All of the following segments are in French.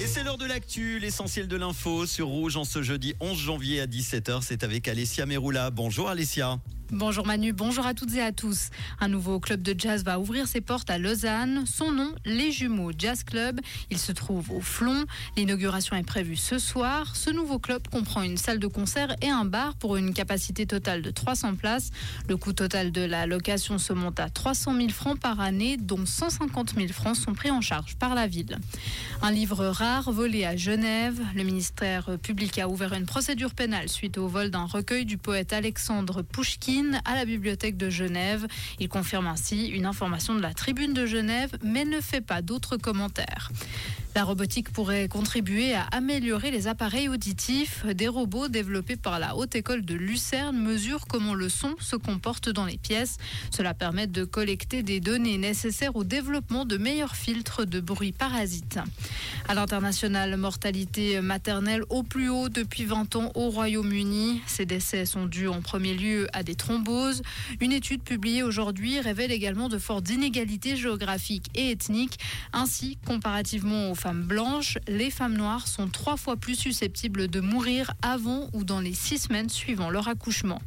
Et c'est l'heure de l'actu, l'essentiel de l'info sur Rouge en ce jeudi 11 janvier à 17h. C'est avec Alessia Meroula. Bonjour Alessia. Bonjour Manu, bonjour à toutes et à tous. Un nouveau club de jazz va ouvrir ses portes à Lausanne. Son nom, Les Jumeaux Jazz Club. Il se trouve au Flon. L'inauguration est prévue ce soir. Ce nouveau club comprend une salle de concert et un bar pour une capacité totale de 300 places. Le coût total de la location se monte à 300 000 francs par année, dont 150 000 francs sont pris en charge par la ville. Un livre rare volé à Genève. Le ministère public a ouvert une procédure pénale suite au vol d'un recueil du poète Alexandre À la bibliothèque de Genève. Il confirme ainsi une information de la tribune de Genève, mais ne fait pas d'autres commentaires. La robotique pourrait contribuer à améliorer les appareils auditifs. Des robots développés par la Haute École de Lucerne mesurent comment le son se comporte dans les pièces. Cela permet de collecter des données nécessaires au développement de meilleurs filtres de bruit parasites. À l'international, mortalité maternelle au plus haut depuis 20 ans au Royaume-Uni. Ces décès sont dus en premier lieu à des thromboses. Une étude publiée aujourd'hui révèle également de fortes inégalités géographiques et ethniques. Ainsi, comparativement aux femmes blanches, les femmes noires sont trois fois plus susceptibles de mourir avant ou dans les six semaines suivant leur accouchement.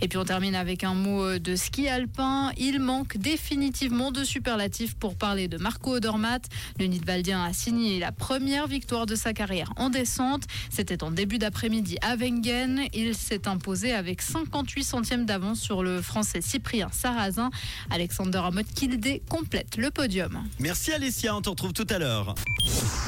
Et puis on termine avec un mot de ski alpin. Il manque définitivement de superlatifs pour parler de Marco Odermatt. Le Nidwaldien a signé la première victoire de sa carrière en descente. C'était en début d'après-midi à Wengen. Il s'est imposé avec 58 centièmes d'avance sur le français Cyprien Sarrazin. Alexander Amott Kildé complète le podium. Merci Alessia, on te retrouve tout à l'heure.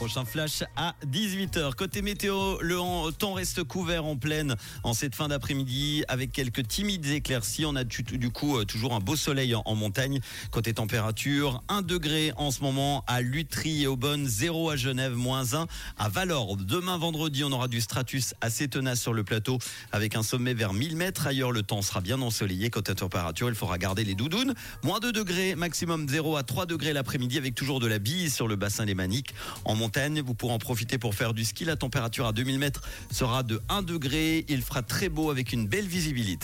Prochain flash à 18h. Côté météo, le temps reste couvert en pleine en cette fin d'après-midi avec quelques timides éclaircies. On a du coup euh, toujours un beau soleil en montagne. Côté température, 1 degré en ce moment à Lutry et Aubonne, 0 à Genève, moins 1 à Valorbe. Demain vendredi, on aura du stratus assez tenace sur le plateau avec un sommet vers 1000 mètres. Ailleurs, le temps sera bien ensoleillé. Côté température, il faudra garder les doudounes. Moins 2 degrés, maximum 0 à 3 degrés l'après-midi avec toujours de la bise sur le bassin des Maniques. En vous pourrez en profiter pour faire du ski. La température à 2000 mètres sera de 1 degré. Il fera très beau avec une belle visibilité.